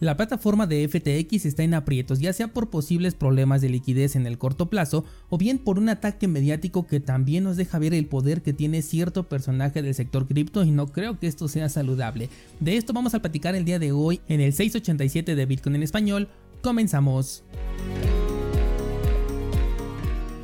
La plataforma de FTX está en aprietos, ya sea por posibles problemas de liquidez en el corto plazo o bien por un ataque mediático que también nos deja ver el poder que tiene cierto personaje del sector cripto y no creo que esto sea saludable. De esto vamos a platicar el día de hoy en el 687 de Bitcoin en español. Comenzamos.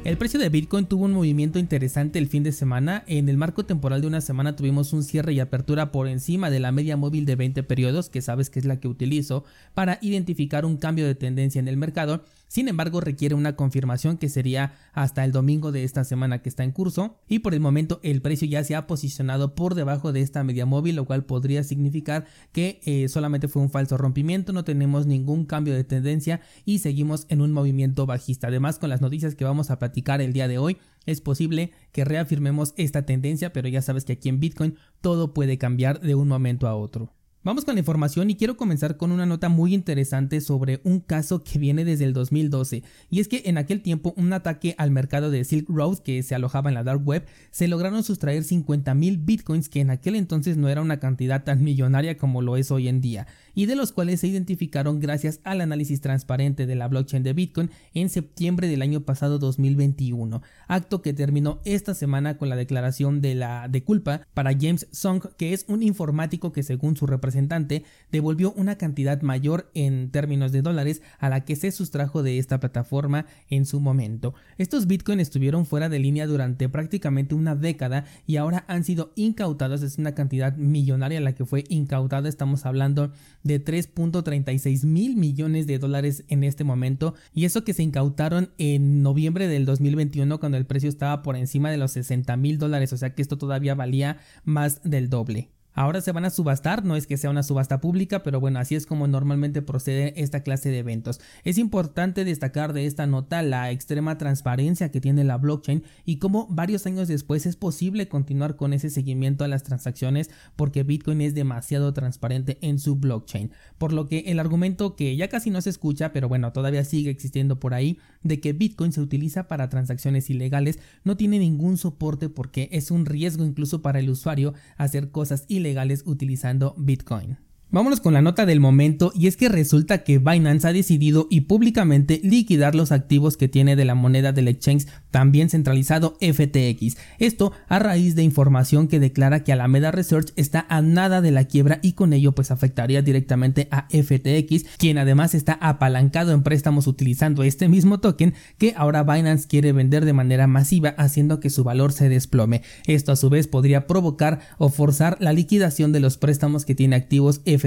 El precio de Bitcoin tuvo un movimiento interesante el fin de semana. En el marco temporal de una semana tuvimos un cierre y apertura por encima de la media móvil de 20 periodos, que sabes que es la que utilizo, para identificar un cambio de tendencia en el mercado sin embargo, requiere una confirmación que sería hasta el domingo de esta semana que está en curso y por el momento el precio ya se ha posicionado por debajo de esta media móvil, lo cual podría significar que eh, solamente fue un falso rompimiento, no tenemos ningún cambio de tendencia y seguimos en un movimiento bajista. Además, con las noticias que vamos a platicar el día de hoy, es posible que reafirmemos esta tendencia, pero ya sabes que aquí en Bitcoin todo puede cambiar de un momento a otro. Vamos con la información y quiero comenzar con una nota muy interesante sobre un caso que viene desde el 2012 y es que en aquel tiempo un ataque al mercado de Silk Road que se alojaba en la dark web se lograron sustraer 50 mil bitcoins que en aquel entonces no era una cantidad tan millonaria como lo es hoy en día y de los cuales se identificaron gracias al análisis transparente de la blockchain de Bitcoin en septiembre del año pasado 2021, acto que terminó esta semana con la declaración de la de culpa para James Song, que es un informático que según su representante devolvió una cantidad mayor en términos de dólares a la que se sustrajo de esta plataforma en su momento. Estos Bitcoin estuvieron fuera de línea durante prácticamente una década y ahora han sido incautados, es una cantidad millonaria la que fue incautada, estamos hablando de 3.36 mil millones de dólares en este momento y eso que se incautaron en noviembre del 2021 cuando el precio estaba por encima de los 60 mil dólares, o sea que esto todavía valía más del doble. Ahora se van a subastar, no es que sea una subasta pública, pero bueno, así es como normalmente procede esta clase de eventos. Es importante destacar de esta nota la extrema transparencia que tiene la blockchain y cómo varios años después es posible continuar con ese seguimiento a las transacciones porque Bitcoin es demasiado transparente en su blockchain. Por lo que el argumento que ya casi no se escucha, pero bueno, todavía sigue existiendo por ahí, de que Bitcoin se utiliza para transacciones ilegales no tiene ningún soporte porque es un riesgo incluso para el usuario hacer cosas ilegales legales utilizando Bitcoin. Vámonos con la nota del momento y es que resulta que Binance ha decidido y públicamente liquidar los activos que tiene de la moneda del exchange también centralizado FTX. Esto a raíz de información que declara que Alameda Research está a nada de la quiebra y con ello pues afectaría directamente a FTX, quien además está apalancado en préstamos utilizando este mismo token que ahora Binance quiere vender de manera masiva haciendo que su valor se desplome. Esto a su vez podría provocar o forzar la liquidación de los préstamos que tiene activos FTX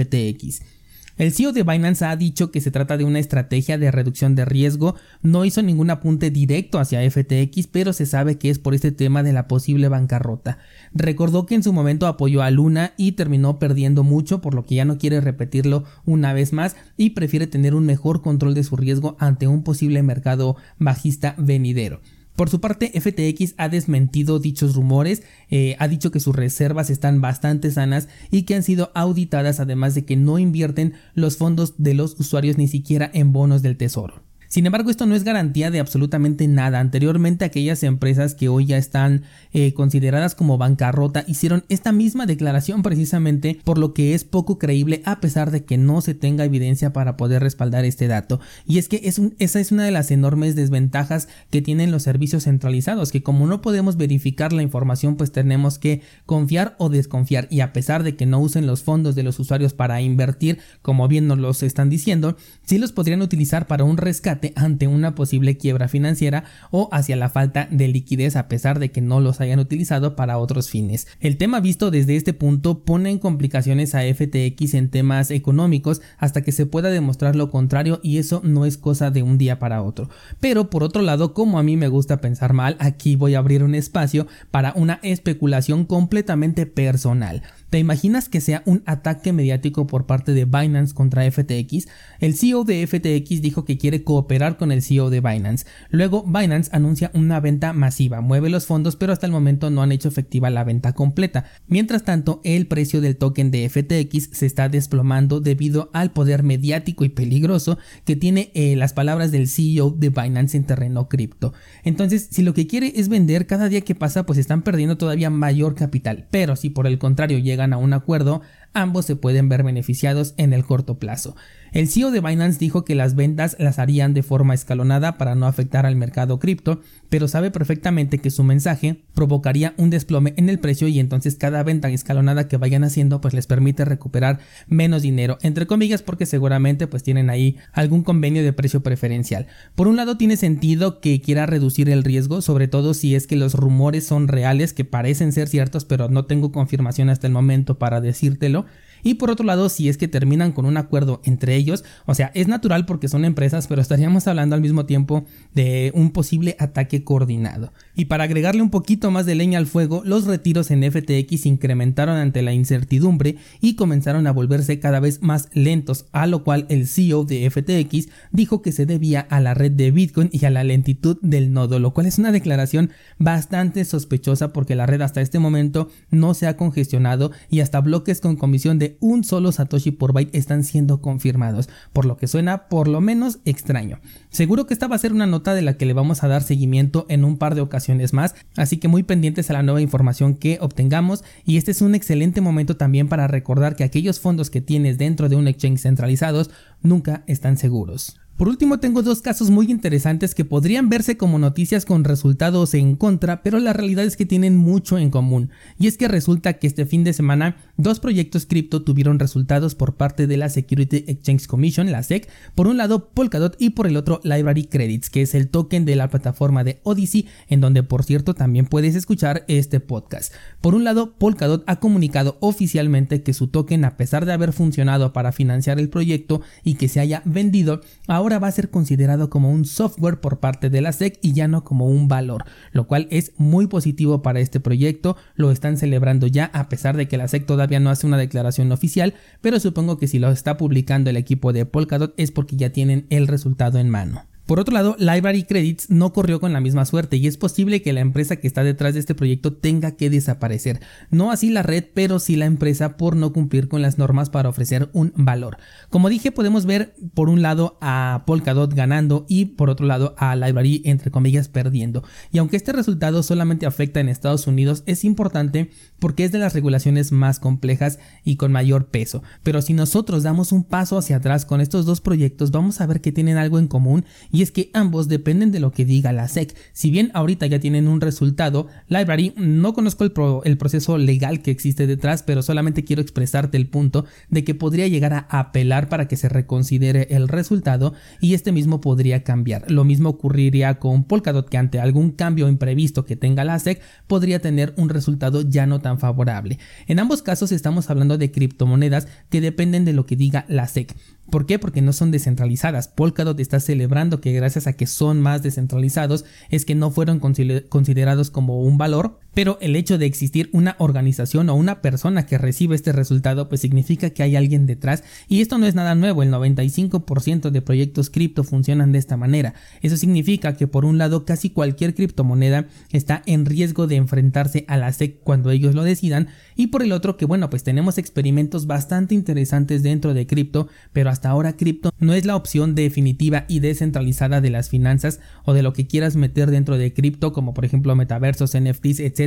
El CEO de Binance ha dicho que se trata de una estrategia de reducción de riesgo, no hizo ningún apunte directo hacia FTX, pero se sabe que es por este tema de la posible bancarrota. Recordó que en su momento apoyó a Luna y terminó perdiendo mucho, por lo que ya no quiere repetirlo una vez más y prefiere tener un mejor control de su riesgo ante un posible mercado bajista venidero. Por su parte, FTX ha desmentido dichos rumores, eh, ha dicho que sus reservas están bastante sanas y que han sido auditadas, además de que no invierten los fondos de los usuarios ni siquiera en bonos del tesoro. Sin embargo, esto no es garantía de absolutamente nada. Anteriormente, aquellas empresas que hoy ya están eh, consideradas como bancarrota hicieron esta misma declaración precisamente, por lo que es poco creíble a pesar de que no se tenga evidencia para poder respaldar este dato. Y es que es esa es una de las enormes desventajas que tienen los servicios centralizados, que como no podemos verificar la información, pues tenemos que confiar o desconfiar. Y a pesar de que no usen los fondos de los usuarios para invertir, como bien nos los están diciendo, sí los podrían utilizar para un rescate ante una posible quiebra financiera o hacia la falta de liquidez a pesar de que no los hayan utilizado para otros fines. El tema visto desde este punto pone en complicaciones a FTX en temas económicos hasta que se pueda demostrar lo contrario y eso no es cosa de un día para otro. Pero por otro lado, como a mí me gusta pensar mal, aquí voy a abrir un espacio para una especulación completamente personal. ¿Te imaginas que sea un ataque mediático por parte de Binance contra FTX? El CEO de FTX dijo que quiere cooperar con el CEO de Binance. Luego Binance anuncia una venta masiva, mueve los fondos, pero hasta el momento no han hecho efectiva la venta completa. Mientras tanto, el precio del token de FTX se está desplomando debido al poder mediático y peligroso que tiene eh, las palabras del CEO de Binance en terreno cripto. Entonces, si lo que quiere es vender cada día que pasa, pues están perdiendo todavía mayor capital. Pero si por el contrario llega a un acuerdo, ambos se pueden ver beneficiados en el corto plazo. El CEO de Binance dijo que las ventas las harían de forma escalonada para no afectar al mercado cripto, pero sabe perfectamente que su mensaje provocaría un desplome en el precio y entonces cada venta escalonada que vayan haciendo pues les permite recuperar menos dinero, entre comillas porque seguramente pues tienen ahí algún convenio de precio preferencial. Por un lado tiene sentido que quiera reducir el riesgo, sobre todo si es que los rumores son reales, que parecen ser ciertos, pero no tengo confirmación hasta el momento para decírtelo. Y por otro lado, si es que terminan con un acuerdo entre ellos, o sea, es natural porque son empresas, pero estaríamos hablando al mismo tiempo de un posible ataque coordinado. Y para agregarle un poquito más de leña al fuego, los retiros en FTX incrementaron ante la incertidumbre y comenzaron a volverse cada vez más lentos, a lo cual el CEO de FTX dijo que se debía a la red de Bitcoin y a la lentitud del nodo, lo cual es una declaración bastante sospechosa porque la red hasta este momento no se ha congestionado y hasta bloques con comisión de un solo Satoshi por byte están siendo confirmados, por lo que suena por lo menos extraño. Seguro que esta va a ser una nota de la que le vamos a dar seguimiento en un par de ocasiones más, así que muy pendientes a la nueva información que obtengamos y este es un excelente momento también para recordar que aquellos fondos que tienes dentro de un exchange centralizados nunca están seguros. Por último, tengo dos casos muy interesantes que podrían verse como noticias con resultados en contra, pero la realidad es que tienen mucho en común. Y es que resulta que este fin de semana dos proyectos cripto tuvieron resultados por parte de la Security Exchange Commission, la SEC, por un lado Polkadot y por el otro Library Credits, que es el token de la plataforma de Odyssey, en donde por cierto también puedes escuchar este podcast. Por un lado, Polkadot ha comunicado oficialmente que su token, a pesar de haber funcionado para financiar el proyecto y que se haya vendido, ahora ahora va a ser considerado como un software por parte de la SEC y ya no como un valor, lo cual es muy positivo para este proyecto, lo están celebrando ya a pesar de que la SEC todavía no hace una declaración oficial, pero supongo que si lo está publicando el equipo de Polkadot es porque ya tienen el resultado en mano. Por otro lado, Library Credits no corrió con la misma suerte y es posible que la empresa que está detrás de este proyecto tenga que desaparecer. No así la red, pero sí la empresa por no cumplir con las normas para ofrecer un valor. Como dije, podemos ver por un lado a Polkadot ganando y por otro lado a Library entre comillas perdiendo. Y aunque este resultado solamente afecta en Estados Unidos, es importante porque es de las regulaciones más complejas y con mayor peso. Pero si nosotros damos un paso hacia atrás con estos dos proyectos, vamos a ver que tienen algo en común y es que ambos dependen de lo que diga la SEC. Si bien ahorita ya tienen un resultado, Library no conozco el, el proceso legal que existe detrás, pero solamente quiero expresarte el punto de que podría llegar a apelar para que se reconsidere el resultado y este mismo podría cambiar. Lo mismo ocurriría con Polkadot que ante algún cambio imprevisto que tenga la SEC podría tener un resultado ya no tan favorable. En ambos casos estamos hablando de criptomonedas que dependen de lo que diga la SEC. ¿Por qué? Porque no son descentralizadas. Polkadot está celebrando que gracias a que son más descentralizados es que no fueron considerados como un valor pero el hecho de existir una organización o una persona que recibe este resultado pues significa que hay alguien detrás y esto no es nada nuevo, el 95% de proyectos cripto funcionan de esta manera. Eso significa que por un lado casi cualquier criptomoneda está en riesgo de enfrentarse a la SEC cuando ellos lo decidan y por el otro que bueno pues tenemos experimentos bastante interesantes dentro de cripto, pero hasta ahora cripto no es la opción definitiva y descentralizada de las finanzas o de lo que quieras meter dentro de cripto como por ejemplo metaversos, NFTs, etc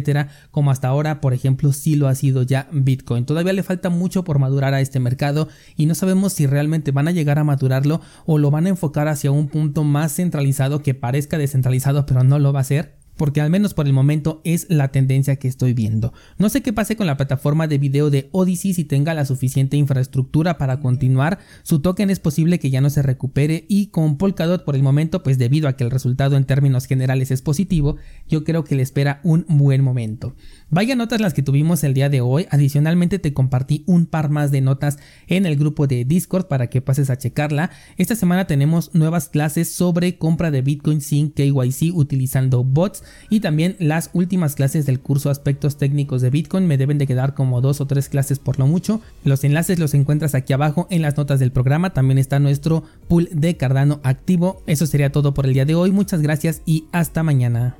como hasta ahora, por ejemplo, sí lo ha sido ya Bitcoin. Todavía le falta mucho por madurar a este mercado y no sabemos si realmente van a llegar a madurarlo o lo van a enfocar hacia un punto más centralizado que parezca descentralizado, pero no lo va a ser porque al menos por el momento es la tendencia que estoy viendo. No sé qué pase con la plataforma de video de Odyssey si tenga la suficiente infraestructura para continuar, su token es posible que ya no se recupere y con Polkadot por el momento, pues debido a que el resultado en términos generales es positivo, yo creo que le espera un buen momento. Vaya notas las que tuvimos el día de hoy, adicionalmente te compartí un par más de notas en el grupo de Discord para que pases a checarla. Esta semana tenemos nuevas clases sobre compra de Bitcoin sin KYC utilizando bots y también las últimas clases del curso Aspectos Técnicos de Bitcoin. Me deben de quedar como dos o tres clases por lo mucho. Los enlaces los encuentras aquí abajo en las notas del programa. También está nuestro pool de Cardano activo. Eso sería todo por el día de hoy. Muchas gracias y hasta mañana.